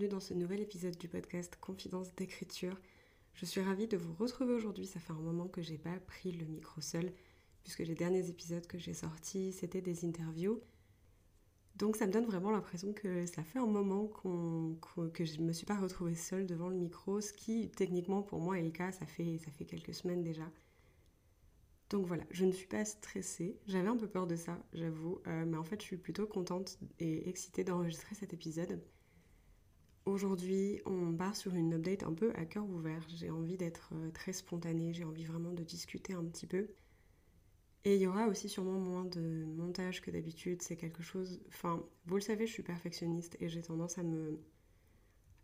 bienvenue dans ce nouvel épisode du podcast Confidence d'écriture. Je suis ravie de vous retrouver aujourd'hui. Ça fait un moment que j'ai pas pris le micro seul, puisque les derniers épisodes que j'ai sortis, c'était des interviews. Donc ça me donne vraiment l'impression que ça fait un moment que je ne me suis pas retrouvée seule devant le micro, ce qui techniquement pour moi est le cas, ça fait, ça fait quelques semaines déjà. Donc voilà, je ne suis pas stressée. J'avais un peu peur de ça, j'avoue. Euh, mais en fait, je suis plutôt contente et excitée d'enregistrer cet épisode. Aujourd'hui, on part sur une update un peu à cœur ouvert. J'ai envie d'être euh, très spontanée, j'ai envie vraiment de discuter un petit peu. Et il y aura aussi sûrement moins de montage que d'habitude. C'est quelque chose. Enfin, vous le savez, je suis perfectionniste et j'ai tendance à me.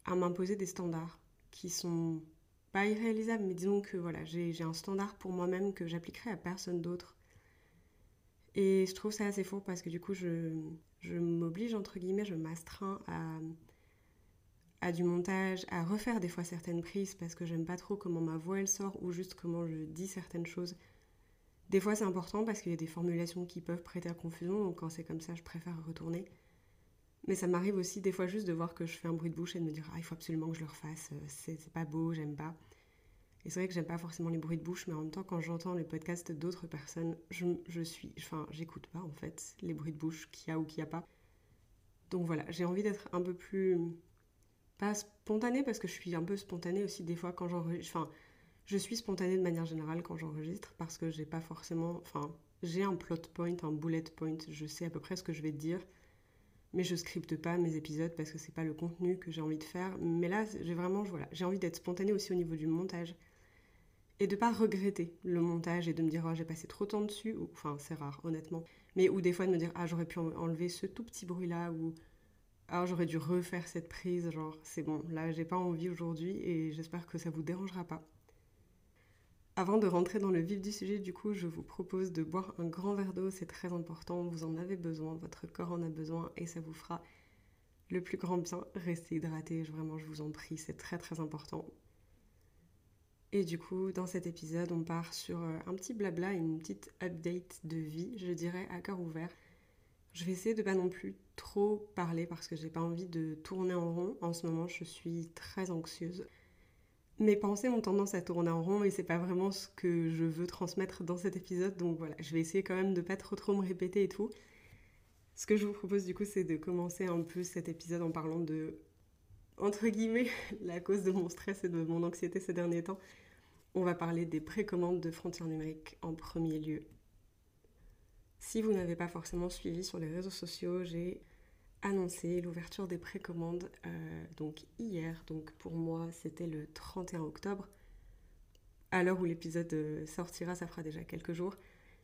à m'imposer des standards qui sont pas irréalisable, mais disons que voilà, j'ai un standard pour moi-même que j'appliquerai à personne d'autre. Et je trouve ça assez faux parce que du coup, je, je m'oblige, entre guillemets, je m'astreins à, du montage, à refaire des fois certaines prises parce que j'aime pas trop comment ma voix elle sort ou juste comment je dis certaines choses. Des fois, c'est important parce qu'il y a des formulations qui peuvent prêter à confusion, donc quand c'est comme ça, je préfère retourner. Mais ça m'arrive aussi des fois juste de voir que je fais un bruit de bouche et de me dire ah il faut absolument que je le refasse, euh, c'est pas beau, j'aime pas. Et c'est vrai que j'aime pas forcément les bruits de bouche, mais en même temps quand j'entends les podcasts d'autres personnes, je, je, suis, enfin j'écoute pas en fait les bruits de bouche qu'il y a ou qu'il y a pas. Donc voilà, j'ai envie d'être un peu plus pas spontanée parce que je suis un peu spontanée aussi des fois quand j'enregistre. Enfin, je suis spontanée de manière générale quand j'enregistre parce que j'ai pas forcément, enfin j'ai un plot point, un bullet point, je sais à peu près ce que je vais te dire mais je scripte pas mes épisodes parce que c'est pas le contenu que j'ai envie de faire. Mais là, j'ai vraiment, voilà, j'ai envie d'être spontanée aussi au niveau du montage et de pas regretter le montage et de me dire oh, j'ai passé trop de temps dessus. Ou, enfin, c'est rare, honnêtement. Mais ou des fois de me dire ah j'aurais pu enlever ce tout petit bruit là ou ah j'aurais dû refaire cette prise. Genre c'est bon, là j'ai pas envie aujourd'hui et j'espère que ça vous dérangera pas. Avant de rentrer dans le vif du sujet, du coup, je vous propose de boire un grand verre d'eau, c'est très important, vous en avez besoin, votre corps en a besoin et ça vous fera le plus grand bien. Restez hydraté, vraiment, je vous en prie, c'est très très important. Et du coup, dans cet épisode, on part sur euh, un petit blabla, une petite update de vie, je dirais à cœur ouvert. Je vais essayer de pas non plus trop parler parce que j'ai pas envie de tourner en rond. En ce moment, je suis très anxieuse. Mes pensées ont tendance à tourner en rond et c'est pas vraiment ce que je veux transmettre dans cet épisode. Donc voilà, je vais essayer quand même de pas trop trop me répéter et tout. Ce que je vous propose du coup, c'est de commencer un peu cet épisode en parlant de, entre guillemets, la cause de mon stress et de mon anxiété ces derniers temps. On va parler des précommandes de frontières numériques en premier lieu. Si vous n'avez pas forcément suivi sur les réseaux sociaux, j'ai annoncé l'ouverture des précommandes euh, donc hier. Donc pour moi, c'était le 31 octobre. À l'heure où l'épisode euh, sortira, ça fera déjà quelques jours.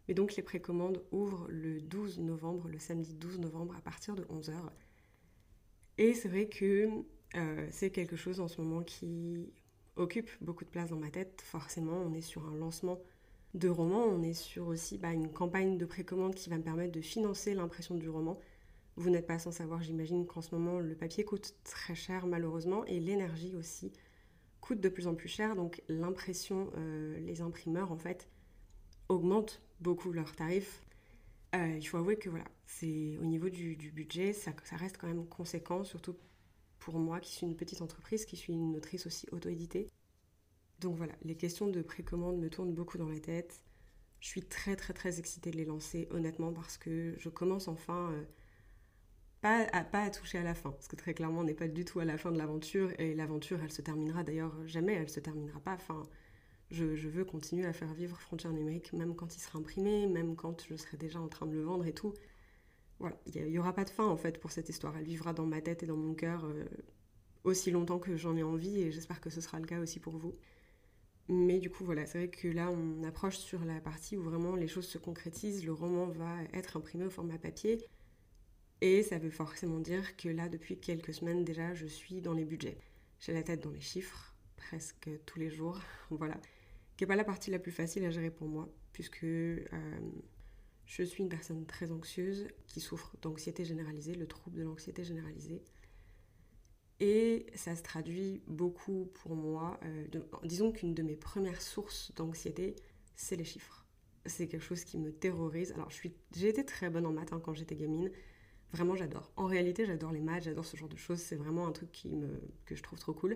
Mais donc les précommandes ouvrent le 12 novembre, le samedi 12 novembre à partir de 11h. Et c'est vrai que euh, c'est quelque chose en ce moment qui occupe beaucoup de place dans ma tête. Forcément, on est sur un lancement de roman, on est sur aussi bah, une campagne de précommande qui va me permettre de financer l'impression du roman. Vous n'êtes pas sans savoir, j'imagine qu'en ce moment, le papier coûte très cher malheureusement et l'énergie aussi coûte de plus en plus cher. Donc l'impression, euh, les imprimeurs en fait augmentent beaucoup leurs tarifs. Euh, il faut avouer que voilà, c'est au niveau du, budget, ça, ça, reste quand même conséquent, surtout pour moi qui suis une petite entreprise, qui suis une autrice aussi auto-éditée. Donc voilà, les questions de précommande me tournent beaucoup dans la tête. Je suis très très très excitée de les lancer, honnêtement, parce que je commence enfin euh, pas à, toucher à la fin, parce que très clairement, on n'est pas du tout à la fin de l'aventure, et l'aventure, elle se terminera d'ailleurs jamais, elle se terminera pas. Enfin, je, veux continuer à faire vivre Frontières numériques, même quand il sera imprimé, même quand je serai déjà en train de le vendre et tout. Voilà, il n'y aura pas de fin en fait pour cette histoire. Elle vivra dans ma tête et dans mon cœur euh, aussi longtemps que j'en ai envie, et j'espère que ce sera le cas aussi pour vous. Mais du coup, voilà, c'est vrai que là, on approche sur la partie où vraiment les choses se concrétisent. Le roman va être imprimé au format papier. Et ça veut forcément dire que là, depuis quelques semaines déjà, je suis dans les budgets. J'ai la tête dans les chiffres presque tous les jours, voilà. Qui n'est pas la partie la plus facile à gérer pour moi, puisque euh, je suis une personne très anxieuse qui souffre d'anxiété généralisée, le trouble de l'anxiété généralisée. Et ça se traduit beaucoup pour moi. Euh, disons qu'une de mes premières sources d'anxiété, c'est les chiffres. C'est quelque chose qui me terrorise. Alors, j'ai été très bonne en maths hein, quand j'étais gamine. Vraiment, j'adore. En réalité, j'adore les maths, j'adore ce genre de choses. C'est vraiment un truc que je trouve trop cool.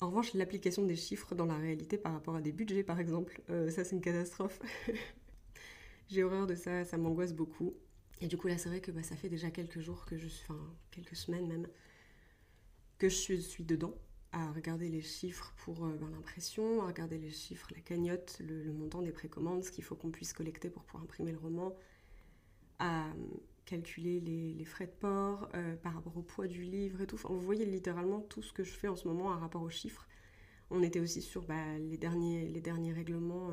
En revanche, l'application des chiffres dans la réalité par rapport à des budgets, par exemple, euh, ça, c'est une catastrophe. j'ai horreur de ça, ça m'angoisse beaucoup. Et du coup, là, c'est vrai que bah, ça fait déjà quelques jours que je suis, enfin, quelques semaines même, que je suis dedans, à regarder les chiffres pour euh, l'impression, à regarder les chiffres, la cagnotte, le, montant des précommandes, ce qu'il faut qu'on puisse collecter pour pouvoir imprimer le roman, à euh, calculer les, frais de port euh, par rapport au poids du livre et tout. vous voyez littéralement tout ce que je fais en ce moment à rapport aux chiffres. On était aussi sur bah, les, derniers, les derniers règlements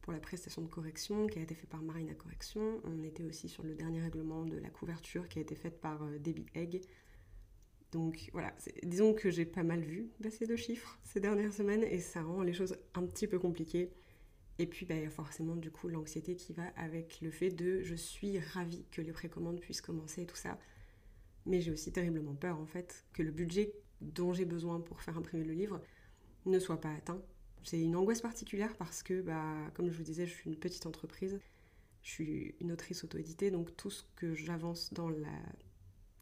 pour la prestation de correction qui a été fait par Marina Correction. On était aussi sur le dernier règlement de la couverture qui a été faite par Debbie Egg. Donc voilà, disons que j'ai pas mal vu passer de chiffres ces dernières semaines et ça rend les choses un petit peu compliquées. Et puis bah, il y a forcément du coup l'anxiété qui va avec le fait de je suis ravie que les précommandes puissent commencer et tout ça. Mais j'ai aussi terriblement peur en fait que le budget dont j'ai besoin pour faire imprimer le livre ne soit pas atteint. C'est une angoisse particulière parce que, bah, comme je vous disais, je suis une petite entreprise, je suis une autrice auto-éditée, donc tout ce que j'avance dans la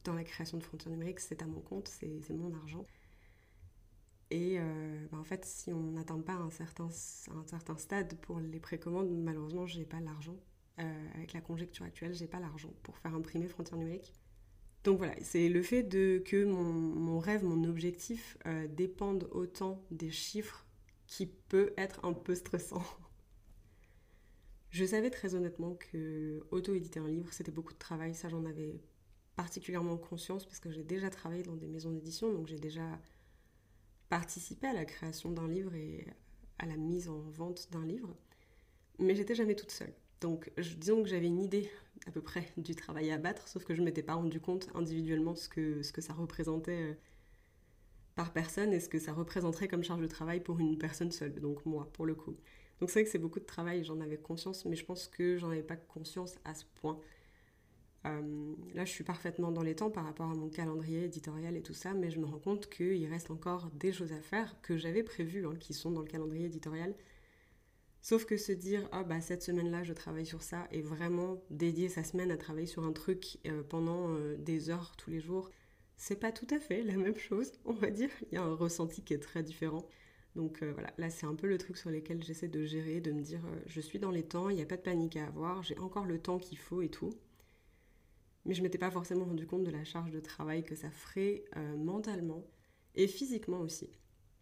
dans la création de frontières numériques, c'est à mon compte, c'est mon argent. Et euh, bah, en fait, si on n'atteint pas un certain, un certain stade pour les précommandes, malheureusement, j'ai pas l'argent. Euh, avec la conjecture actuelle, j'ai pas l'argent pour faire imprimer frontières numériques. Donc voilà, c'est le fait de, que mon, mon rêve, mon objectif euh, dépendent autant des chiffres qui peut être un peu stressant. Je savais très honnêtement que auto-éditer un livre, c'était beaucoup de travail, ça j'en avais particulièrement conscience parce que j'ai déjà travaillé dans des maisons d'édition, donc j'ai déjà participé à la création d'un livre et à la mise en vente d'un livre, mais j'étais jamais toute seule. Donc disons que j'avais une idée à peu près du travail à battre, sauf que je ne m'étais pas rendu compte individuellement ce que, ce que ça représentait euh, par personne et ce que ça représenterait comme charge de travail pour une personne seule, donc moi pour le coup. Donc c'est vrai que c'est beaucoup de travail, j'en avais conscience, mais je pense que j'en avais pas conscience à ce point. Euh, là, je suis parfaitement dans les temps par rapport à mon calendrier éditorial et tout ça, mais je me rends compte qu'il reste encore des choses à faire que j'avais prévues, hein, qui sont dans le calendrier éditorial. Sauf que se dire, ah bah cette semaine-là, je travaille sur ça, et vraiment dédier sa semaine à travailler sur un truc euh, pendant euh, des heures tous les jours, c'est pas tout à fait la même chose, on va dire. Il y a un ressenti qui est très différent. Donc voilà, là c'est un peu le truc sur lequel j'essaie de gérer, de me dire, je suis dans les temps, il n'y a pas de panique à avoir, j'ai encore le temps qu'il faut et tout mais je m'étais pas forcément rendu compte de la charge de travail que ça ferait euh, mentalement et physiquement aussi.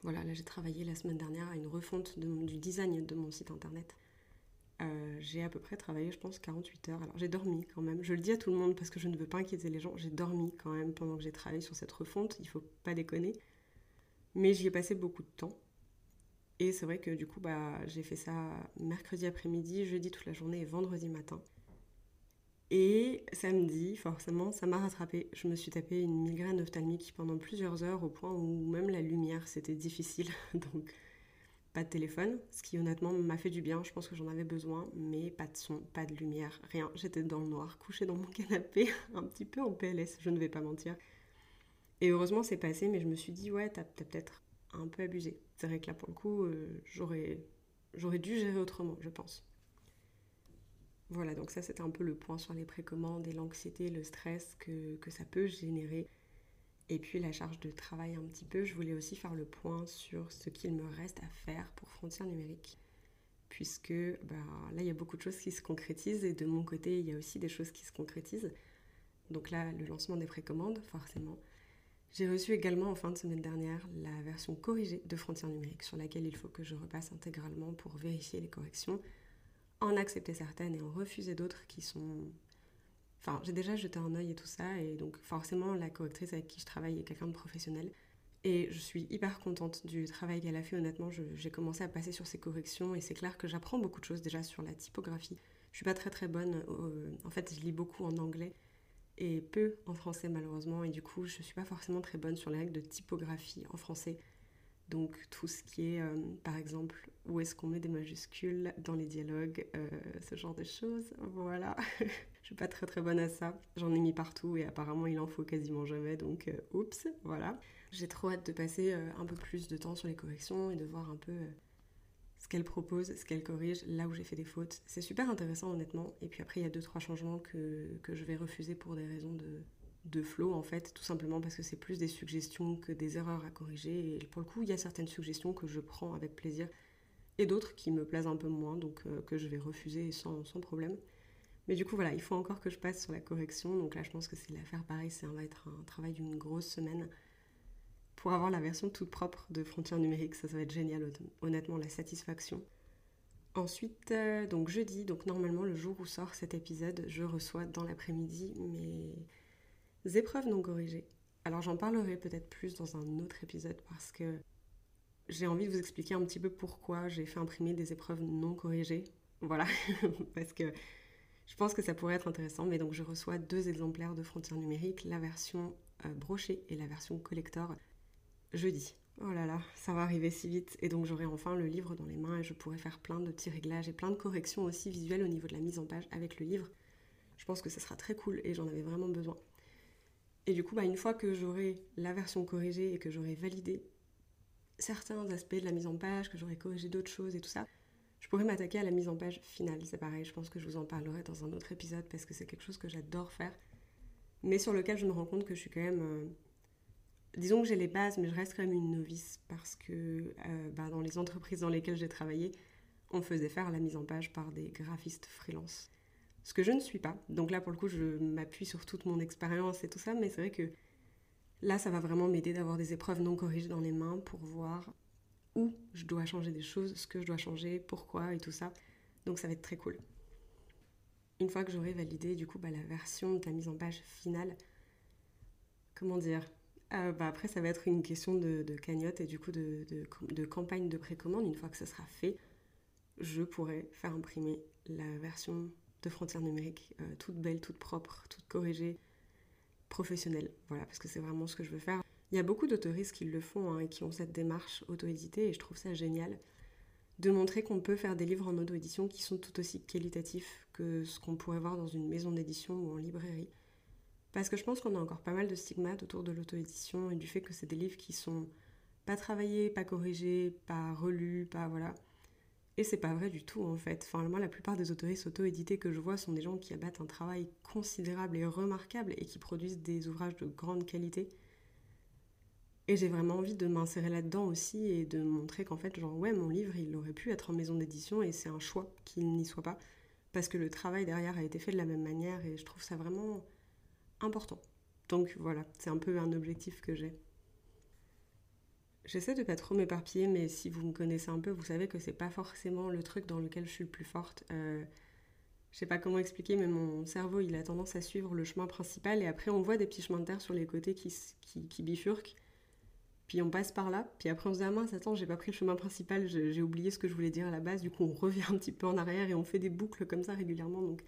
Voilà, là j'ai travaillé la semaine dernière à une refonte du design de mon site internet. Euh, j'ai à peu près travaillé, je pense, 48 heures. Alors j'ai dormi quand même. Je le dis à tout le monde parce que je ne veux pas inquiéter les gens. J'ai dormi quand même pendant que j'ai travaillé sur cette refonte. Il faut pas déconner. Mais j'y ai passé beaucoup de temps. Et c'est vrai que du coup, bah, j'ai fait ça mercredi après-midi, jeudi toute la journée et vendredi matin. Et samedi, forcément, ça m'a rattrapé. Je me suis tapé une migraine ophtalmique pendant plusieurs heures au point où même la lumière c'était difficile. Donc pas de téléphone, ce qui honnêtement m'a fait du bien. Je pense que j'en avais besoin, mais pas de son, pas de lumière, rien. J'étais dans le noir, couchée dans mon canapé, un petit peu en PLS, je ne vais pas mentir. Et heureusement c'est passé, mais je me suis dit ouais, t'as peut-être un peu abusé. C'est vrai que là pour le coup, euh, j'aurais j'aurais dû gérer autrement, je pense. Voilà, donc ça c'était un peu le point sur les précommandes et l'anxiété, le stress que, ça peut générer. Et puis la charge de travail un petit peu, je voulais aussi faire le point sur ce qu'il me reste à faire pour Frontières numériques. Puisque bah, là, il y a beaucoup de choses qui se concrétisent et de mon côté, il y a aussi des choses qui se concrétisent. Donc là, le lancement des précommandes, forcément. J'ai reçu également en fin de semaine dernière la version corrigée de Frontières numériques sur laquelle il faut que je repasse intégralement pour vérifier les corrections en accepter certaines et en refuser d'autres qui sont... Enfin, j'ai déjà jeté un œil et tout ça, et donc forcément, la correctrice avec qui je travaille est quelqu'un de professionnel. Et je suis hyper contente du travail qu'elle a fait, honnêtement. J'ai commencé à passer sur ses corrections, et c'est clair que j'apprends beaucoup de choses déjà sur la typographie. Je suis pas très très bonne, en fait, je lis beaucoup en anglais. et peu en français malheureusement. Et du coup, je suis pas forcément très bonne sur les règles de typographie en français. Donc tout ce qui est, euh, par exemple, où est-ce qu'on met des majuscules dans les dialogues, euh, ce genre de choses. Voilà. je suis pas très très bonne à ça. J'en ai mis partout et apparemment il en faut quasiment jamais. Donc euh, oups, voilà. J'ai trop hâte de passer un peu plus de temps sur les corrections et de voir un peu ce qu'elle propose, ce qu'elle corrige, là où j'ai fait des fautes. C'est super intéressant honnêtement. Et puis après il y a deux trois changements que, que je vais refuser pour des raisons de de flow en fait, tout simplement parce que c'est plus des suggestions que des erreurs à corriger. Et pour le coup, il y a certaines suggestions que je prends avec plaisir et d'autres qui me plaisent un peu moins, donc euh, que je vais refuser sans, problème. Mais du coup, voilà, il faut encore que je passe sur la correction. Donc là, je pense que c'est l'affaire pareil, ça va être un travail d'une grosse semaine pour avoir la version toute propre de Frontières numériques. Ça, ça va être génial, honnêtement, la satisfaction. Ensuite, euh, donc jeudi, donc normalement le jour où sort cet épisode, je reçois dans l'après-midi mes épreuves non corrigées. Alors j'en parlerai peut-être plus dans un autre épisode parce que j'ai envie de vous expliquer un petit peu pourquoi j'ai fait imprimer des épreuves non corrigées. Voilà, parce que je pense que ça pourrait être intéressant. Mais donc je reçois deux exemplaires de Frontières numériques, la version euh, brochée et la version collector, jeudi. Oh là là, ça va arriver si vite. Et donc j'aurai enfin le livre dans les mains et je pourrai faire plein de petits réglages et plein de corrections aussi visuelles au niveau de la mise en page avec le livre. Je pense que ça sera très cool et j'en avais vraiment besoin. Et du coup, bah, une fois que j'aurai la version corrigée et que j'aurai validé certains aspects de la mise en page, que j'aurai corrigé d'autres choses et tout ça, je pourrais m'attaquer à la mise en page finale. C'est pareil, je pense que je vous en parlerai dans un autre épisode parce que c'est quelque chose que j'adore faire, mais sur lequel je me rends compte que je suis quand même... Euh, disons que j'ai les bases, mais je reste quand même une novice parce que euh, bah, dans les entreprises dans lesquelles j'ai travaillé, on faisait faire la mise en page par des graphistes freelance ce que je ne suis pas. Donc là, pour le coup, je m'appuie sur toute mon expérience et tout ça, mais c'est vrai que là, ça va vraiment m'aider d'avoir des épreuves non corrigées dans les mains pour voir où je dois changer des choses, ce que je dois changer, pourquoi et tout ça. Donc ça va être très cool. Une fois que j'aurai validé du coup bah, la version de la mise en page finale, comment dire euh, bah, Après ça va être une question de, cagnotte et du coup de, campagne de précommande. Une fois que ça sera fait, je pourrai faire imprimer la version de frontières numériques, euh, toute belle, toute propre, toute corrigée, professionnelle. Voilà, parce que c'est vraiment ce que je veux faire. Il y a beaucoup d'autoristes qui le font hein, et qui ont cette démarche auto-éditée et je trouve ça génial de montrer qu'on peut faire des livres en auto-édition qui sont tout aussi qualitatifs que ce qu'on pourrait voir dans une maison d'édition ou en librairie. Parce que je pense qu'on a encore pas mal de stigmates autour de l'auto-édition et du fait que c'est des livres qui sont pas travaillés, pas corrigés, pas relus, pas voilà. Et c'est pas vrai du tout en fait. Enfin, moi, la plupart des autoristes auto-édités que je vois sont des gens qui abattent un travail considérable et remarquable et qui produisent des ouvrages de grande qualité. Et j'ai vraiment envie de m'insérer là-dedans aussi et de montrer qu'en fait, genre, ouais, mon livre, il aurait pu être en maison d'édition et c'est un choix qu'il n'y soit pas. Parce que le travail derrière a été fait de la même manière et je trouve ça vraiment important. Donc voilà, c'est un peu un objectif que j'ai. J'essaie de pas trop m'éparpiller, mais si vous me connaissez un peu, vous savez que c'est pas forcément le truc dans lequel je suis le plus forte. Euh, je sais pas comment expliquer, mais mon cerveau il a tendance à suivre le chemin principal et après on voit des petits chemins de terre sur les côtés qui, qui, bifurquent. Puis on passe par là, puis après on se dit ah mince attends j'ai pas pris le chemin principal, j'ai oublié ce que je voulais dire à la base, du coup on revient un petit peu en arrière et on fait des boucles comme ça régulièrement donc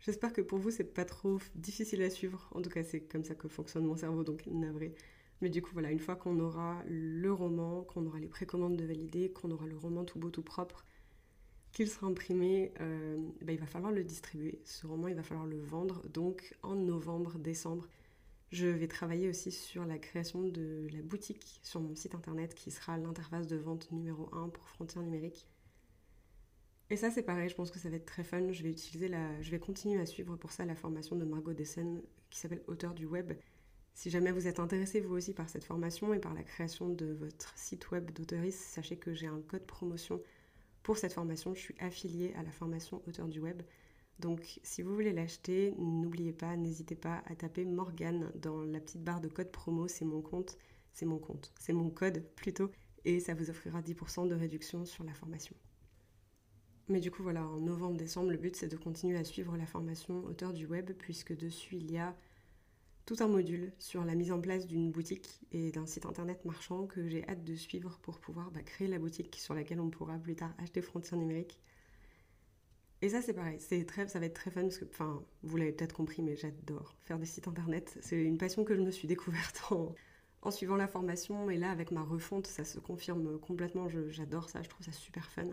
j'espère que pour vous c'est pas trop difficile à suivre, en tout cas c'est comme ça que fonctionne mon cerveau donc navré. Mais du coup, voilà, une fois qu'on aura le roman, qu'on aura les précommandes de valider, qu'on aura le roman tout beau, tout propre, qu'il sera imprimé, euh, bah, il va falloir le distribuer. Ce roman, il va falloir le vendre. Donc, en novembre, décembre, je vais travailler aussi sur la création de la boutique sur mon site internet qui sera l'interface de vente numéro 1 pour Frontières numériques. Et ça, c'est pareil, je pense que ça va être très fun. Je vais utiliser la... je vais continuer à suivre pour ça la formation de Margot Dessen qui s'appelle Auteur du web si jamais vous êtes intéressé vous aussi par cette formation et par la création de votre site web d'auteuriste, sachez que j'ai un code promotion pour cette formation. Je suis affiliée à la formation auteur du web. Donc si vous voulez l'acheter, n'oubliez pas, n'hésitez pas à taper Morgane dans la petite barre de code promo, c'est mon compte, c'est mon compte, c'est mon code plutôt, et ça vous offrira 10% de réduction sur la formation. Mais du coup voilà, en novembre-décembre, le but c'est de continuer à suivre la formation auteur du web, puisque dessus il y a tout un module sur la mise en place d'une boutique et d'un site internet marchand que j'ai hâte de suivre pour pouvoir bah, créer la boutique sur laquelle on pourra plus tard acheter frontières numériques. Et ça, c'est pareil, très, ça va être très fun parce que, enfin, vous l'avez peut-être compris, mais j'adore faire des sites internet. C'est une passion que je me suis découverte en, en suivant la formation. Et là, avec ma refonte, ça se confirme complètement. J'adore ça, je trouve ça super fun.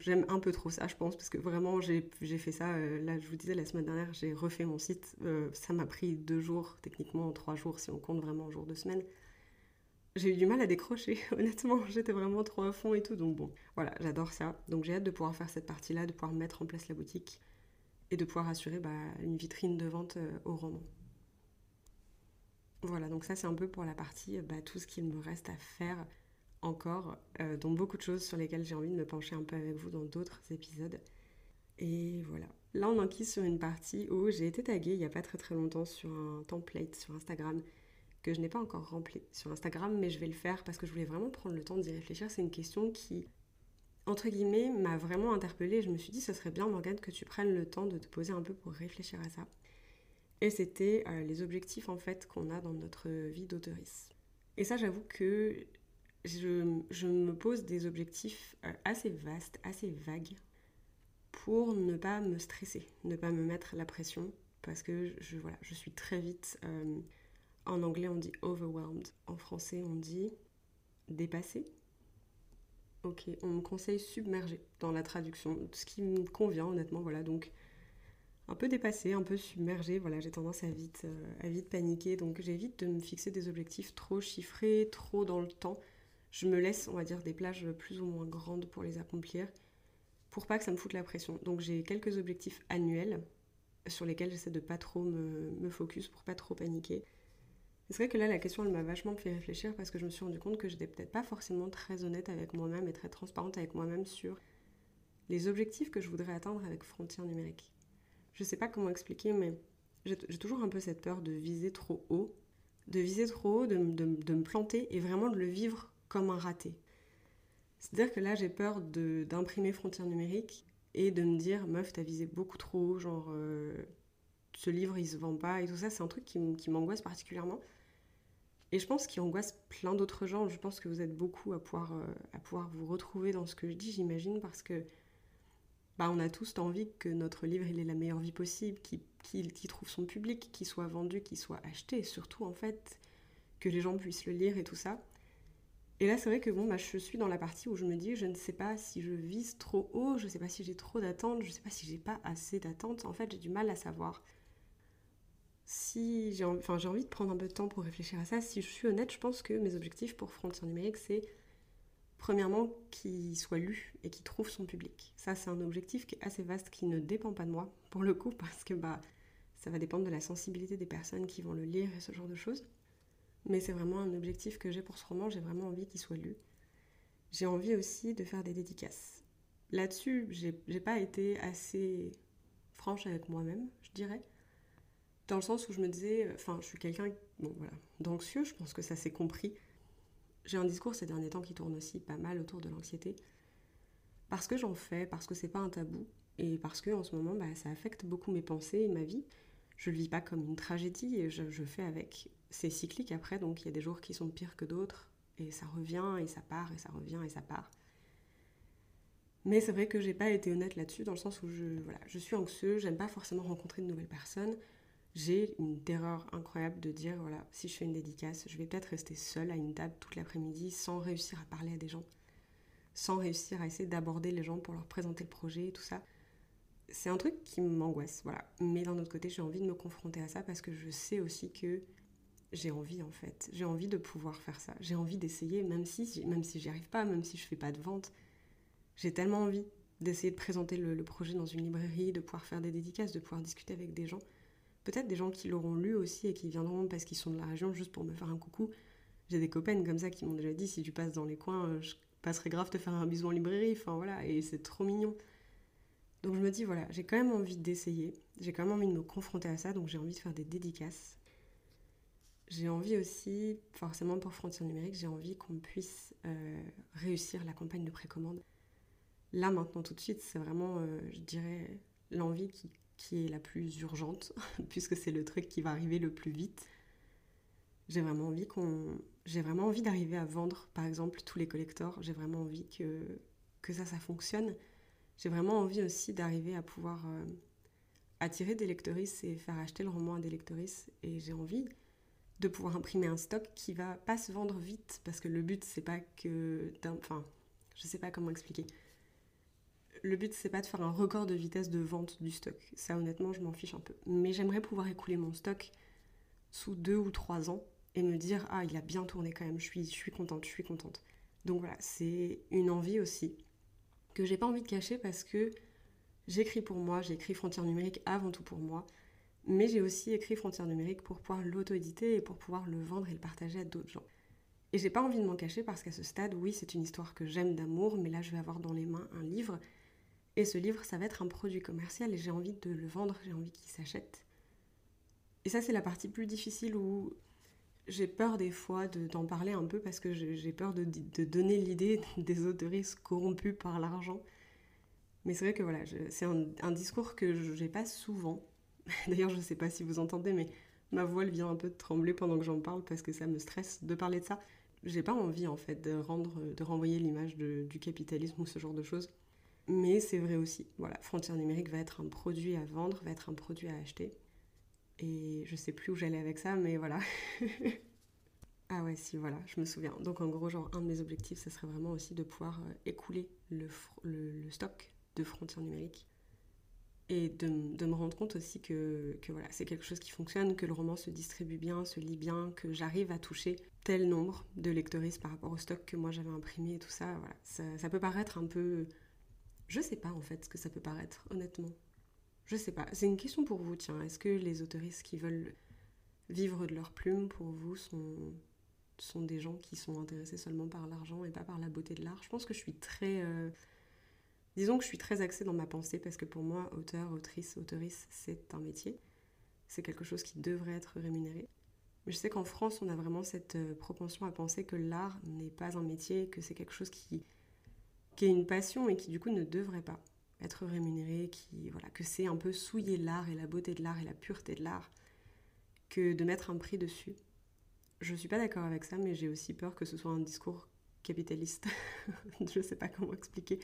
J'aime un peu trop ça, je pense, parce que vraiment, j'ai fait ça. Euh, là, je vous disais, la semaine dernière, j'ai refait mon site. Euh, ça m'a pris deux jours, techniquement trois jours, si on compte vraiment en jour de semaine. J'ai eu du mal à décrocher, honnêtement. J'étais vraiment trop à fond et tout. Donc bon, voilà, j'adore ça. Donc j'ai hâte de pouvoir faire cette partie-là, de pouvoir mettre en place la boutique et de pouvoir assurer bah, une vitrine de vente euh, au roman. Voilà, donc ça c'est un peu pour la partie, bah, tout ce qu'il me reste à faire encore, euh, dont beaucoup de choses sur lesquelles j'ai envie de me pencher un peu avec vous dans d'autres épisodes. Et voilà. Là on enquise sur une partie où j'ai été taguée il n'y a pas très très longtemps sur un template sur Instagram que je n'ai pas encore rempli sur Instagram, mais je vais le faire parce que je voulais vraiment prendre le temps d'y réfléchir. C'est une question qui, entre guillemets, m'a vraiment interpellée. Je me suis dit, ce serait bien, Morgane, que tu prennes le temps de te poser un peu pour réfléchir à ça. Et c'était euh, les objectifs en fait qu'on a dans notre vie d'auteurice. Et ça, j'avoue que je, me pose des objectifs euh, assez vastes, assez vagues, pour ne pas me stresser, ne pas me mettre la pression, parce que je, voilà, je suis très vite, euh, en anglais on dit overwhelmed, en français on dit dépassé. Ok, on me conseille submergé dans la traduction, ce qui me convient honnêtement, voilà, donc un peu dépassée, un peu submergée. Voilà, j'ai tendance à vite, euh, à vite paniquer. Donc j'évite de me fixer des objectifs trop chiffrés, trop dans le temps. Je me laisse, on va dire, des plages plus ou moins grandes pour les accomplir, pour pas que ça me foute la pression. Donc j'ai quelques objectifs annuels sur lesquels j'essaie de pas trop me, me focus pour pas trop paniquer. C'est vrai que là, la question, elle m'a vachement fait réfléchir parce que je me suis rendu compte que j'étais peut-être pas forcément très honnête avec moi-même et très transparente avec moi-même sur les objectifs que je voudrais atteindre avec Frontières numériques je sais pas comment expliquer, mais j'ai toujours un peu cette peur de viser trop haut, de viser trop haut, de, me planter et vraiment de le vivre comme un raté. C'est-à-dire que là, j'ai peur d'imprimer frontières numériques et de me dire, meuf, t'as visé beaucoup trop genre, euh, ce livre, il se vend pas et tout ça, c'est un truc qui, m'angoisse particulièrement. Et je pense qu'il angoisse plein d'autres gens. Je pense que vous êtes beaucoup à pouvoir, euh, à pouvoir vous retrouver dans ce que je dis, j'imagine, parce que bah, on a tous envie que notre livre il ait la meilleure vie possible, qu'il trouve son public, qu'il soit vendu, qu'il soit acheté, surtout en fait que les gens puissent le lire et tout ça. Et là, c'est vrai que bon, bah, je suis dans la partie où je me dis, je ne sais pas si je vise trop haut, je ne sais pas si j'ai trop d'attentes, je ne sais pas si j'ai pas assez d'attentes. En fait, j'ai du mal à savoir. Si j'ai enfin, envie de prendre un peu de temps pour réfléchir à ça, si je suis honnête, je pense que mes objectifs pour Frontier Numérique, c'est Premièrement, qu'il soit lu et qu'il trouve son public. Ça, c'est un objectif qui est assez vaste, qui ne dépend pas de moi, pour le coup, parce que bah, ça va dépendre de la sensibilité des personnes qui vont le lire et ce genre de choses. Mais c'est vraiment un objectif que j'ai pour ce roman, j'ai vraiment envie qu'il soit lu. J'ai envie aussi de faire des dédicaces. Là-dessus, j'ai pas été assez franche avec moi-même, je dirais. Dans le sens où je me disais, enfin, je suis quelqu'un bon, voilà, d'anxieux, je pense que ça s'est compris j'ai un discours ces derniers temps qui tourne aussi pas mal autour de l'anxiété. Parce que j'en fais, parce que c'est pas un tabou, et parce que en ce moment, bah, ça affecte beaucoup mes pensées et ma vie. Je le vis pas comme une tragédie, et je, je fais avec. C'est cyclique après, donc il y a des jours qui sont pires que d'autres, et ça revient, et ça part, et ça revient, et ça part. Mais c'est vrai que j'ai pas été honnête là-dessus, dans le sens où je, voilà, je suis anxieux, j'aime pas forcément rencontrer de nouvelles personnes j'ai une terreur incroyable de dire voilà, si je fais une dédicace, je vais peut-être rester seule à une table toute l'après-midi sans réussir à parler à des gens, sans réussir à essayer d'aborder les gens pour leur présenter le projet et tout ça. C'est un truc qui m'angoisse, voilà. Mais d'un autre côté, j'ai envie de me confronter à ça parce que je sais aussi que j'ai envie en fait. J'ai envie de pouvoir faire ça. J'ai envie d'essayer, même si, j'y arrive pas, même si je fais pas de vente. J'ai tellement envie d'essayer de présenter le projet dans une librairie, de pouvoir faire des dédicaces, de pouvoir discuter avec des gens peut-être des gens qui l'auront lu aussi et qui viendront parce qu'ils sont de la région juste pour me faire un coucou. J'ai des copaines comme ça qui m'ont déjà dit si tu passes dans les coins, euh, je passerai grave te faire un bisou en librairie. Enfin voilà, et c'est trop mignon. Donc je me dis voilà, j'ai quand même envie d'essayer, j'ai quand même envie de me confronter à ça, donc j'ai envie de faire des dédicaces. J'ai envie aussi, forcément pour Frontières Numériques, j'ai envie qu'on puisse euh, réussir la campagne de précommande. Là maintenant tout de suite, c'est vraiment, euh, je dirais, l'envie qui qui est la plus urgente, puisque c'est le truc qui va arriver le plus vite. J'ai vraiment envie qu'on, j'ai vraiment envie d'arriver à vendre, par exemple, tous les collecteurs. J'ai vraiment envie que que ça, ça fonctionne. j'ai vraiment envie aussi d'arriver à pouvoir euh, attirer des lectrices et faire acheter le roman à des lectrices. Et j'ai envie de pouvoir imprimer un stock qui va pas se vendre vite parce que le but c'est pas que enfin je sais pas comment expliquer. Le but c'est pas de faire un record de vitesse de vente du stock. Ça honnêtement je m'en fiche un peu. Mais j'aimerais pouvoir écouler mon stock sous deux ou trois ans et me dire ah il a bien tourné quand même je suis je suis contente je suis contente. Donc voilà c'est une envie aussi que j'ai pas envie de cacher parce que j'écris pour moi j'ai écrit Frontières numériques avant tout pour moi mais j'ai aussi écrit Frontières numériques pour pouvoir l'auto-éditer et pour pouvoir le vendre et le partager à d'autres gens. Et j'ai pas envie de m'en cacher parce qu'à ce stade, oui, c'est une histoire que j'aime d'amour, mais là, je vais avoir dans les mains un livre. Et ce livre, ça va être un produit commercial et j'ai envie de le vendre, j'ai envie qu'il s'achète. Et ça, c'est la partie plus difficile où j'ai peur des fois d'en parler un peu parce que j'ai peur de, donner l'idée des autoristes corrompus par l'argent. Mais c'est vrai que voilà, c'est un, un, discours que j'ai pas souvent D'ailleurs, je ne sais pas si vous entendez, mais ma voix vient un peu de trembler pendant que j'en parle parce que ça me stresse de parler de ça. J'ai pas envie en fait de rendre, de renvoyer l'image du capitalisme ou ce genre de choses. Mais c'est vrai aussi. Voilà, Frontière numérique va être un produit à vendre, va être un produit à acheter. Et je sais plus où j'allais avec ça, mais voilà. ah ouais, si, voilà, je me souviens. Donc en gros, genre, un de mes objectifs, ce serait vraiment aussi de pouvoir euh, écouler le, le stock de Frontière numérique et de, me rendre compte aussi que, voilà, c'est quelque chose qui fonctionne, que le roman se distribue bien, se lit bien, que j'arrive à toucher tel nombre de lectoristes par rapport au stock que moi j'avais imprimé et tout ça. Voilà. Ça, peut paraître un peu... Je sais pas en fait ce que ça peut paraître, honnêtement. Je sais pas. C'est une question pour vous, tiens. Est-ce que les autoristes qui veulent vivre de leur plume, pour vous, sont, sont des gens qui sont intéressés seulement par l'argent et pas par la beauté de l'art? Je pense que je suis très... Euh, Disons que je suis très axée dans ma pensée parce que pour moi, auteur, autrice, auteurice, c'est un métier. C'est quelque chose qui devrait être rémunéré. Mais je sais qu'en France, on a vraiment cette euh, propension à penser que l'art n'est pas un métier, que c'est quelque chose qui, est une passion et qui du coup ne devrait pas être rémunéré, que c'est un peu souiller l'art et la beauté de l'art et la pureté de l'art que de mettre un prix dessus. Je ne suis pas d'accord avec ça, mais j'ai aussi peur que ce soit un discours capitaliste. je ne sais pas comment expliquer.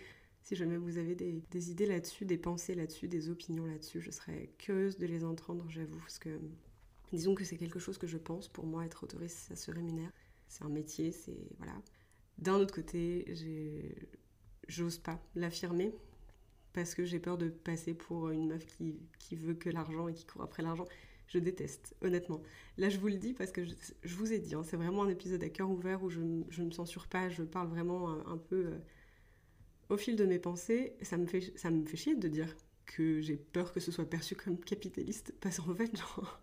Si jamais vous avez des, idées là-dessus, des pensées là-dessus, des opinions là-dessus, je serais curieuse de les entendre, j'avoue, parce que disons que c'est quelque chose que je pense. Pour moi, être autoriste, ça se rémunère. C'est un métier, c'est voilà. D'un autre côté, j'ose pas l'affirmer parce que j'ai peur de passer pour une meuf qui, qui veut que l'argent et qui court après l'argent. Je déteste, honnêtement. Là, je vous le dis parce que je, vous ai dit, hein, c'est vraiment un épisode à cœur ouvert où je ne me censure pas, je parle vraiment un, peu euh, au fil de mes pensées, ça me fait, ça me fait chier de dire que j'ai peur que ce soit perçu comme capitaliste, parce qu'en fait, genre,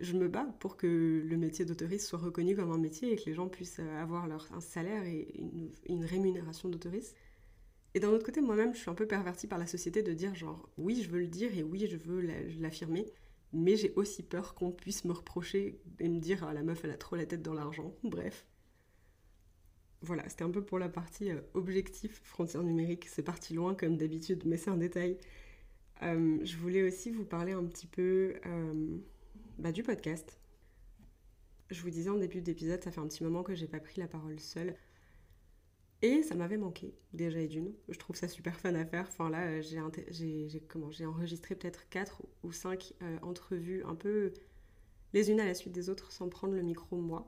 je me bats pour que le métier d'autoriste soit reconnu comme un métier et que les gens puissent avoir leur, un salaire et une, rémunération d'autoriste. Et d'un autre côté, moi-même, je suis un peu pervertie par la société de dire genre, oui, je veux le dire et oui, je veux l'affirmer, mais j'ai aussi peur qu'on puisse me reprocher et me dire, ah, la meuf, elle a trop la tête dans l'argent. Bref. Voilà, c'était un peu pour la partie euh, objectif frontières numériques. C'est parti loin comme d'habitude, mais c'est un détail. Euh, je voulais aussi vous parler un petit peu euh, bah, du podcast. Je vous disais en début d'épisode, ça fait un petit moment que j'ai pas pris la parole seule. Et ça m'avait manqué, déjà et d'une. Je trouve ça super fun à faire. Enfin là, j'ai, j'ai enregistré peut-être 4 ou 5 entrevues un peu les unes à la suite des autres sans prendre le micro moi.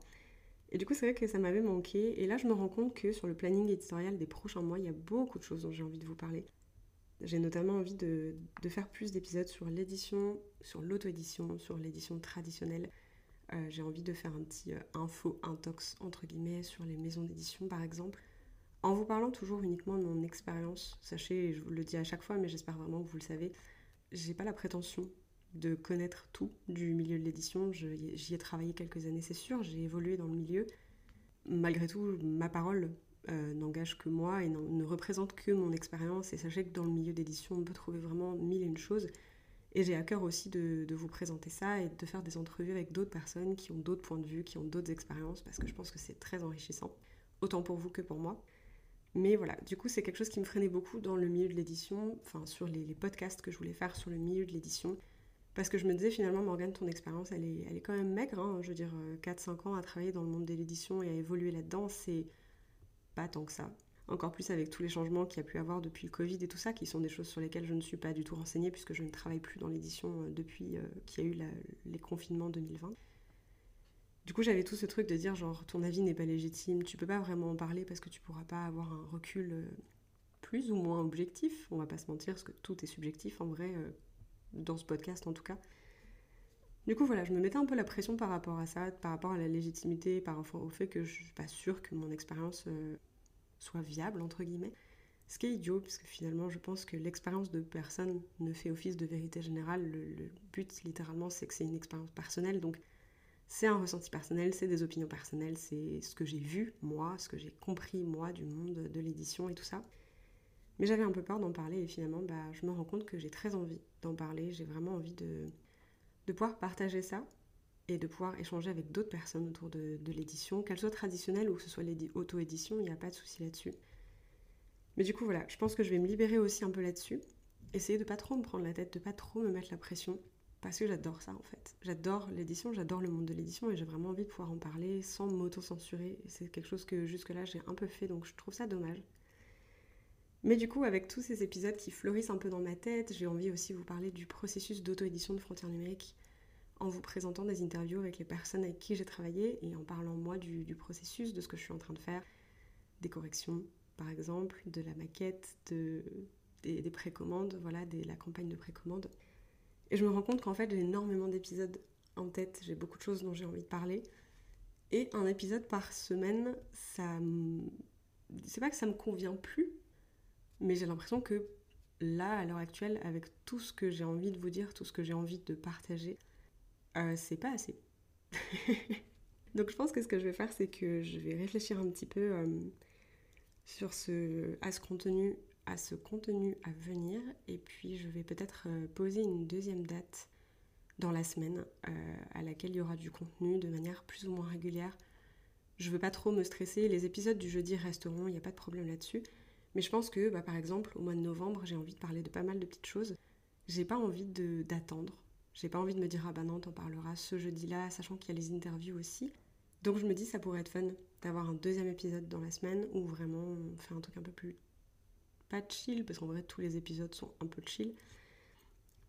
Et du coup, c'est vrai que ça m'avait manqué. Et là, je me rends compte que sur le planning éditorial des prochains mois, il y a beaucoup de choses dont j'ai envie de vous parler. J'ai notamment envie de, faire plus d'épisodes sur l'édition, sur l'auto-édition, sur l'édition traditionnelle. Euh, j'ai envie de faire un petit euh, info intox, entre guillemets, sur les maisons d'édition, par exemple. En vous parlant toujours uniquement de mon expérience, sachez, je vous le dis à chaque fois, mais j'espère vraiment que vous le savez, j'ai pas la prétention de connaître tout du milieu de l'édition. J'y ai travaillé quelques années, c'est sûr, j'ai évolué dans le milieu. Malgré tout, ma parole euh, n'engage que moi et ne représente que mon expérience. Et sachez que dans le milieu d'édition, on peut trouver vraiment mille et une choses. Et j'ai à cœur aussi de, vous présenter ça et de faire des entrevues avec d'autres personnes qui ont d'autres points de vue, qui ont d'autres expériences, parce que je pense que c'est très enrichissant, autant pour vous que pour moi. Mais voilà, du coup, c'est quelque chose qui me freinait beaucoup dans le milieu de l'édition, enfin sur les, les, podcasts que je voulais faire sur le milieu de l'édition. Parce que je me disais finalement, Morgane, ton expérience, elle est, elle est quand même maigre. Hein. Je veux dire, 4-5 euh, ans à travailler dans le monde de l'édition et à évoluer là-dedans, c'est pas tant que ça. encore plus avec tous les changements qu'il y a pu avoir depuis le Covid et tout ça, qui sont des choses sur lesquelles je ne suis pas du tout renseignée puisque je ne travaille plus dans l'édition euh, depuis euh, qu'il y a eu les confinements 2020. Du coup, j'avais tout ce truc de dire genre ton avis n'est pas légitime, tu peux pas vraiment en parler parce que tu pourras pas avoir un recul plus ou moins objectif. On va pas se mentir parce que tout est subjectif en vrai dans ce podcast en tout cas. Du coup, voilà, je me mettais un peu la pression par rapport à ça, par rapport à la légitimité, par rapport au fait que je suis pas sûre que mon expérience soit viable, entre guillemets. Ce qui est idiot, parce que finalement, je pense que l'expérience de personne ne fait office de vérité générale. Le, but, littéralement, c'est que c'est une expérience personnelle. Donc, c'est un ressenti personnel, c'est des opinions personnelles, c'est ce que j'ai vu, moi, ce que j'ai compris, moi, du monde de l'édition et tout ça. Mais j'avais un peu peur d'en parler et finalement, bah, je me rends compte que j'ai très envie d'en parler. J'ai vraiment envie de, de pouvoir partager ça et de pouvoir échanger avec d'autres personnes autour de, l'édition, qu'elle soit traditionnelle ou que ce soit l'auto-édition, il n'y a pas de souci là-dessus. Mais du coup, voilà, je pense que je vais me libérer aussi un peu là-dessus. Essayer de pas trop me prendre la tête, de pas trop me mettre la pression, parce que j'adore ça en fait. J'adore l'édition, j'adore le monde de l'édition et j'ai vraiment envie de pouvoir en parler sans m'auto-censurer. C'est quelque chose que jusque-là j'ai un peu fait, donc je trouve ça dommage. Mais du coup, avec tous ces épisodes qui fleurissent un peu dans ma tête, j'ai envie aussi de vous parler du processus d'auto-édition de Frontières Numériques en vous présentant des interviews avec les personnes avec qui j'ai travaillé et en parlant moi du, processus, de ce que je suis en train de faire, des corrections par exemple, de la maquette, de, des, précommandes, voilà, de la campagne de précommande. Et je me rends compte qu'en fait j'ai énormément d'épisodes en tête, j'ai beaucoup de choses dont j'ai envie de parler. Et un épisode par semaine, ça c'est pas que ça me convient plus, mais j'ai l'impression que là, à l'heure actuelle, avec tout ce que j'ai envie de vous dire, tout ce que j'ai envie de partager, euh, c'est pas assez. Donc je pense que ce que je vais faire, c'est que je vais réfléchir un petit peu euh, sur ce, à ce contenu, à ce contenu à venir, et puis je vais peut-être euh, poser une deuxième date dans la semaine à laquelle il y aura du contenu de manière plus ou moins régulière. Je veux pas trop me stresser, les épisodes du jeudi resteront, il n'y a pas de problème là-dessus. Mais je pense que, bah, par exemple, au mois de novembre, j'ai envie de parler de pas mal de petites choses. J'ai pas envie d'attendre j'ai pas envie de me dire ah bah non, t'en parleras ce jeudi-là, sachant qu'il y a les interviews aussi. Donc je me dis ça pourrait être fun d'avoir un deuxième épisode dans la semaine où vraiment on fait un truc un peu plus pas chill parce qu'en vrai tous les épisodes sont un peu chill,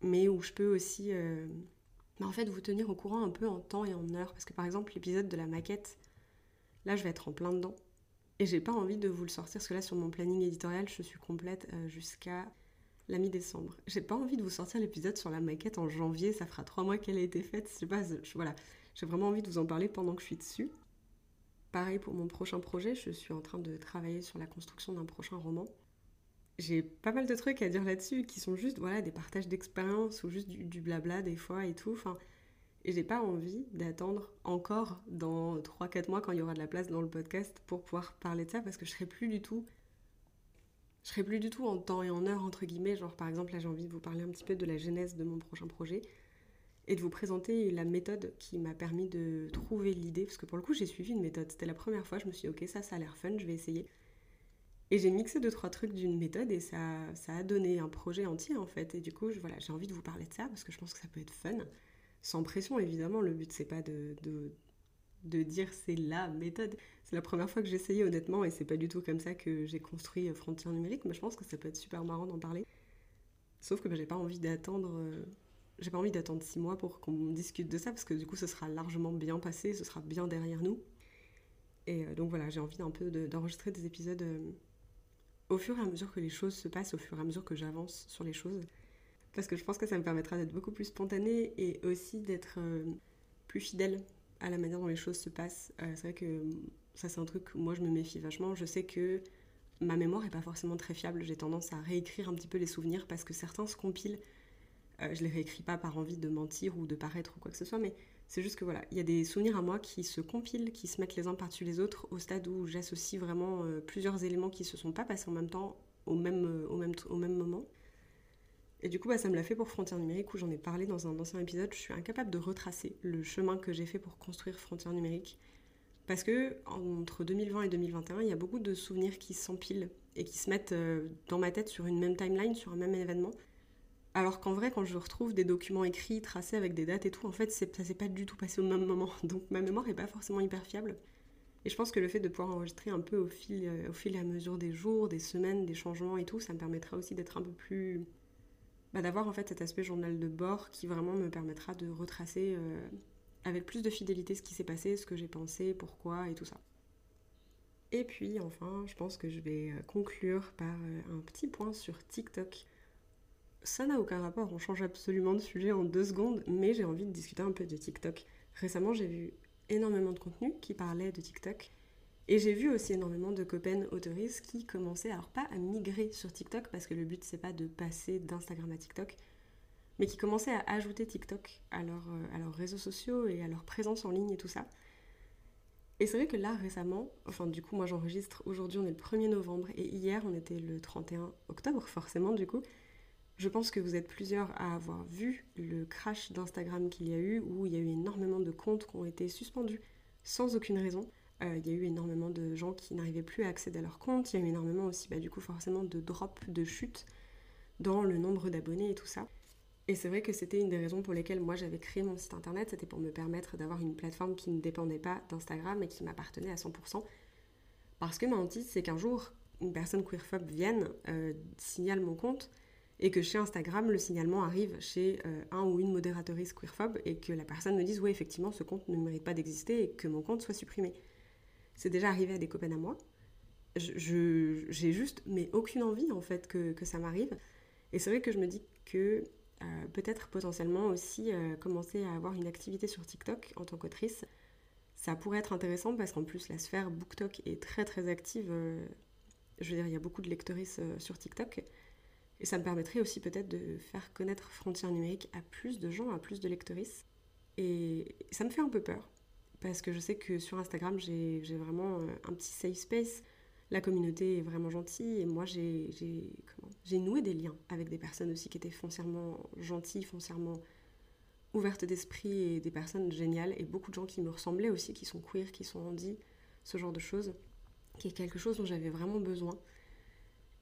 mais où je peux aussi euh, bah, en fait vous tenir au courant un peu en temps et en heure parce que par exemple l'épisode de la maquette, là je vais être en plein dedans et j'ai pas envie de vous le sortir parce que là sur mon planning éditorial je suis complète euh, jusqu'à la mi-décembre. J'ai pas envie de vous sortir l'épisode sur la maquette en janvier, ça fera trois mois qu'elle a été faite. Je sais pas, voilà, j'ai vraiment envie de vous en parler pendant que je suis dessus. Pareil pour mon prochain projet, je suis en train de travailler sur la construction d'un prochain roman. J'ai pas mal de trucs à dire là-dessus qui sont juste voilà des partages d'expérience ou juste du, blabla des fois et tout. Et j'ai pas envie d'attendre encore dans 3-4 mois quand il y aura de la place dans le podcast pour pouvoir parler de ça parce que je serai plus du tout je serai plus du tout en temps et en heure, entre guillemets. Genre, par exemple, là, j'ai envie de vous parler un petit peu de la genèse de mon prochain projet et de vous présenter la méthode qui m'a permis de trouver l'idée. Parce que pour le coup, j'ai suivi une méthode. C'était la première fois, je me suis dit, ok, ça, ça a l'air fun, je vais essayer. Et j'ai mixé deux, trois trucs d'une méthode et ça, ça a donné un projet entier, en fait. Et du coup, voilà, j'ai envie de vous parler de ça parce que je pense que ça peut être fun. Sans pression, évidemment. Le but, c'est pas de, de dire c'est la méthode. C'est la première fois que j'essayais honnêtement et c'est pas du tout comme ça que j'ai construit euh, Frontières numériques, mais je pense que ça peut être super marrant d'en parler. Sauf que bah, j'ai pas envie d'attendre euh, j'ai pas envie d'attendre six mois pour qu'on discute de ça parce que du coup ce sera largement bien passé, ce sera bien derrière nous. Et euh, donc voilà, j'ai envie un peu d'enregistrer des épisodes au fur et à mesure que les choses se passent, au fur et à mesure que j'avance sur les choses. Parce que je pense que ça me permettra d'être beaucoup plus spontanée et aussi d'être plus fidèle à la manière dont les choses se passent. Euh, c'est vrai que ça, c'est un truc où moi je me méfie vachement. Je sais que ma mémoire est pas forcément très fiable. J'ai tendance à réécrire un petit peu les souvenirs parce que certains se compilent. Euh, je les réécris pas par envie de mentir ou de paraître ou quoi que ce soit, mais c'est juste que voilà, il y a des souvenirs à moi qui se compilent, qui se mettent les uns par-dessus les autres au stade où j'associe vraiment euh, plusieurs éléments qui se sont pas passés en même temps au même, au même, au même. Et du coup, bah, ça me l'a fait pour Frontières numériques, où j'en ai parlé dans un ancien épisode. Je suis incapable de retracer le chemin que j'ai fait pour construire Frontières numériques. Parce que entre 2020 et 2021, il y a beaucoup de souvenirs qui s'empilent et qui se mettent euh, dans ma tête sur une même timeline, sur un même événement. Alors qu'en vrai, quand je retrouve des documents écrits, tracés avec des dates et tout, en fait, ça s'est pas du tout passé au même moment. Donc ma mémoire est pas forcément hyper fiable. Et je pense que le fait de pouvoir enregistrer un peu au fil, euh, au fil et à mesure des jours, des semaines, des changements et tout, ça me permettra aussi d'être un peu plus. Bah, d'avoir en fait cet aspect journal de bord qui vraiment me permettra de retracer euh, avec plus de fidélité ce qui s'est passé, ce que j'ai pensé, pourquoi et tout ça. Et puis enfin, je pense que je vais euh, conclure par un petit point sur TikTok. Ça n'a aucun rapport, on change absolument de sujet en deux secondes, mais j'ai envie de discuter un peu de TikTok. Récemment, j'ai vu énormément de contenu qui parlait de TikTok. Et j'ai vu aussi énormément de copaines autoristes qui commençaient, alors pas à migrer sur TikTok, parce que le but c'est pas de passer d'Instagram à TikTok, mais qui commençaient à ajouter TikTok à, euh, à leurs réseaux sociaux et à leur présence en ligne et tout ça. Et c'est vrai que là récemment, enfin du coup moi j'enregistre, aujourd'hui on est le 1er novembre et hier on était le 31 octobre forcément du coup, je pense que vous êtes plusieurs à avoir vu le crash d'Instagram qu'il y a eu, où il y a eu énormément de comptes qui ont été suspendus sans aucune raison. Euh, il y a eu énormément de gens qui n'arrivaient plus à accéder à leur compte. Il y a eu énormément aussi, bah, du coup, forcément, de drop, de chute dans le nombre d'abonnés et tout ça. Et c'est vrai que c'était une des raisons pour lesquelles moi j'avais créé mon site internet, c'était pour me permettre d'avoir une plateforme qui ne dépendait pas d'Instagram et qui m'appartenait à 100%. Parce que ma hantise, c'est qu'un jour, une personne queerphobe vienne, euh, signale mon compte, et que chez Instagram, le signalement arrive chez euh, un ou une modératrice queerphobe et que la personne me dise oui effectivement ce compte ne mérite pas d'exister et que mon compte soit supprimé. C'est déjà arrivé à des copains à moi. Je, j'ai juste mais aucune envie en fait que, que ça m'arrive. Et c'est vrai que je me dis que euh, peut-être potentiellement aussi euh, commencer à avoir une activité sur TikTok en tant qu'autrice, ça pourrait être intéressant parce qu'en plus la sphère BookTok est très très active. je veux dire, il y a beaucoup de lectrices sur TikTok. Et ça me permettrait aussi peut-être de faire connaître Frontières numériques à plus de gens, à plus de lectrices. Et ça me fait un peu peur, parce que je sais que sur Instagram, j'ai vraiment euh, un petit safe space. La communauté est vraiment gentille, et moi, j'ai noué des liens avec des personnes aussi qui étaient foncièrement gentilles, foncièrement ouvertes d'esprit, et des personnes géniales, et beaucoup de gens qui me ressemblaient aussi, qui sont queer, qui sont handy, ce genre de choses, qui est quelque chose dont j'avais vraiment besoin.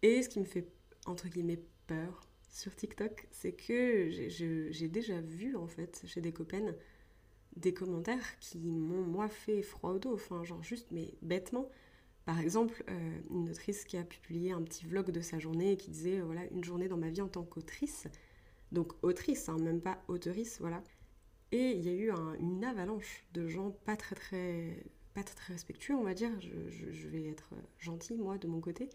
Et ce qui me fait entre guillemets peur sur TikTok, c'est que j'ai déjà vu en fait chez des copaines des commentaires qui m'ont moi fait froid au dos, enfin genre juste mais bêtement. Par exemple, euh, une autrice qui a publié un petit vlog de sa journée qui disait euh, voilà une journée dans ma vie en tant qu'autrice, donc autrice, hein, même pas auteurice, voilà. Et il y a eu une avalanche de gens pas très très pas très respectueux, on va dire. Je, je vais être gentille moi de mon côté,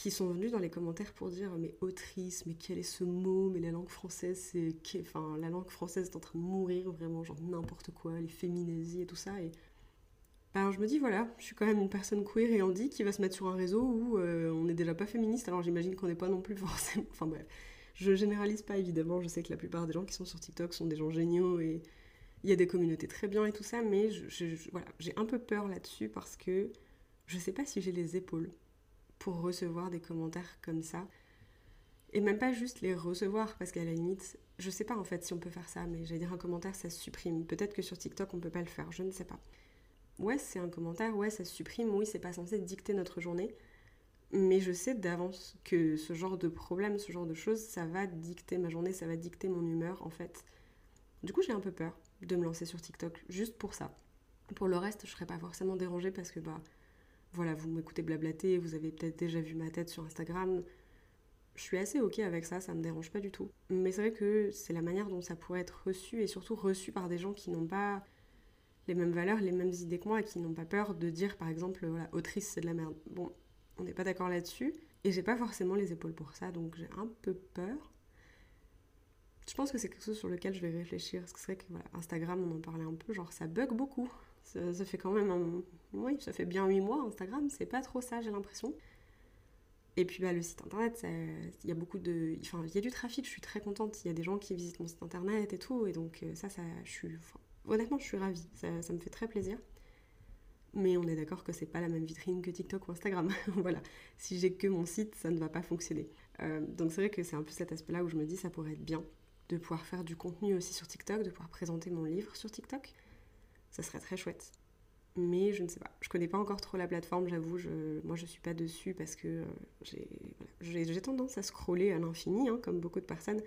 qui sont venus dans les commentaires pour dire mais autrice, mais quel est ce mot, mais la langue française, c'est enfin la langue française est en train de mourir vraiment, genre n'importe quoi, les féminasies et tout ça et ben, je me dis voilà, je suis quand même une personne queer et handi qui va se mettre sur un réseau où euh, on n'est déjà pas féministe, alors j'imagine qu'on n'est pas non plus forcément. Enfin bref, je généralise pas évidemment, je sais que la plupart des gens qui sont sur TikTok sont des gens géniaux et il y a des communautés très bien et tout ça, mais voilà, j'ai un peu peur là-dessus parce que je sais pas si j'ai les épaules pour recevoir des commentaires comme ça. Et même pas juste les recevoir, parce qu'à la limite, je sais pas en fait si on peut faire ça, mais j'allais dire un commentaire, ça supprime. Peut-être que sur TikTok, on peut pas le faire, je ne sais pas. Ouais, c'est un commentaire, ouais, ça supprime, oui, c'est pas censé dicter notre journée. Mais je sais d'avance que ce genre de problème, ce genre de choses, ça va dicter ma journée, ça va dicter mon humeur en fait. Du coup, j'ai un peu peur de me lancer sur TikTok, juste pour ça. Pour le reste, je serais pas forcément dérangée parce que bah voilà, vous m'écoutez blablater, vous avez peut-être déjà vu ma tête sur Instagram. Je suis assez ok avec ça, ça me dérange pas du tout. Mais c'est vrai que c'est la manière dont ça pourrait être reçu et surtout reçu par des gens qui n'ont pas les mêmes valeurs, les mêmes idées que moi et qui n'ont pas peur de dire par exemple, voilà, autrice c'est de la merde. Bon, on n'est pas d'accord là-dessus et j'ai pas forcément les épaules pour ça donc j'ai un peu peur. Je pense que c'est quelque chose sur lequel je vais réfléchir parce que c'est vrai que Instagram on en parlait un peu, genre ça bug beaucoup. Ça, fait quand même un... Oui, ça fait bien 8 mois Instagram, c'est pas trop ça j'ai l'impression. Et puis bah, le site internet, il y a beaucoup de... Enfin, il y a du trafic, je suis très contente, il y a des gens qui visitent mon site internet et tout, et donc euh, ça, je suis... honnêtement, je suis ravie, ça, ça me fait très plaisir. Mais on est d'accord que c'est pas la même vitrine que TikTok ou Instagram. voilà. Si j'ai que mon site, ça ne va pas fonctionner. Euh, donc c'est vrai que c'est un peu cet aspect-là où je me dis ça pourrait être bien de pouvoir faire du contenu aussi sur TikTok, de pouvoir présenter mon livre sur TikTok ça serait très chouette. Mais je ne sais pas, je connais pas encore trop la plateforme, j'avoue, moi je suis pas dessus parce que euh, j'ai tendance à scroller à l'infini, hein, comme beaucoup de personnes.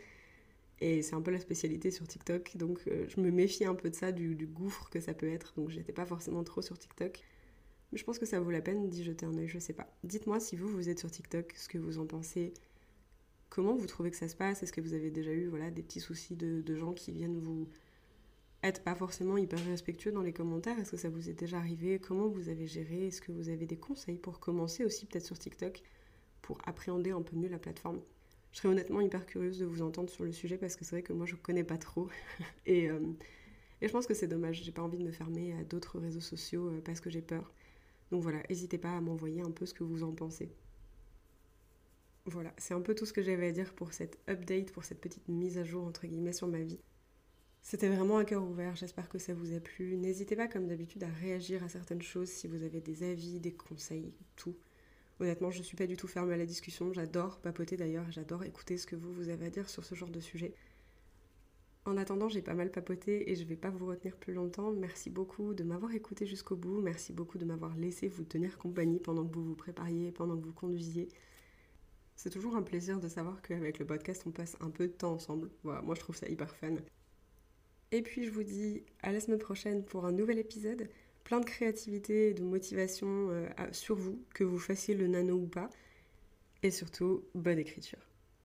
Et c'est un peu la spécialité sur TikTok, donc euh, je me méfie un peu de ça, du, gouffre que ça peut être, donc j'étais pas forcément trop sur TikTok. Mais je pense que ça vaut la peine d'y jeter un œil, je sais pas. Dites-moi si vous, vous êtes sur TikTok, ce que vous en pensez. Comment vous trouvez que ça se passe? Est-ce que vous avez déjà eu voilà, des petits soucis de, gens qui viennent vous être pas forcément hyper respectueux dans les commentaires Est-ce que ça vous est déjà arrivé? Comment vous avez géré? Est-ce que vous avez des conseils pour commencer aussi peut-être sur TikTok pour appréhender un peu mieux la plateforme? Je serais honnêtement hyper curieuse de vous entendre sur le sujet parce que c'est vrai que moi je connais pas trop et, euh, et, je pense que c'est dommage. J'ai pas envie de me fermer à d'autres réseaux sociaux euh, parce que j'ai peur. Donc voilà, n'hésitez pas à m'envoyer un peu ce que vous en pensez. Voilà, c'est un peu tout ce que j'avais à dire pour cette update, pour cette petite mise à jour entre guillemets sur ma vie. C'était vraiment un cœur ouvert, j'espère que ça vous a plu. N'hésitez pas comme d'habitude à réagir à certaines choses si vous avez des avis, des conseils, tout. Honnêtement, je ne suis pas du tout fermée à la discussion, j'adore papoter d'ailleurs, j'adore écouter ce que vous, vous avez à dire sur ce genre de sujet. En attendant, j'ai pas mal papoté et je vais pas vous retenir plus longtemps. Merci beaucoup de m'avoir écouté jusqu'au bout. Merci beaucoup de m'avoir laissé vous tenir compagnie pendant que vous vous prépariez, pendant que vous conduisiez. C'est toujours un plaisir de savoir qu'avec le podcast, on passe un peu de temps ensemble. Moi je trouve ça hyper fun. Et puis je vous dis à la semaine prochaine pour un nouvel épisode. Plein de créativité et de motivation euh, sur vous, que vous fassiez le nano ou pas. Et surtout, bonne écriture.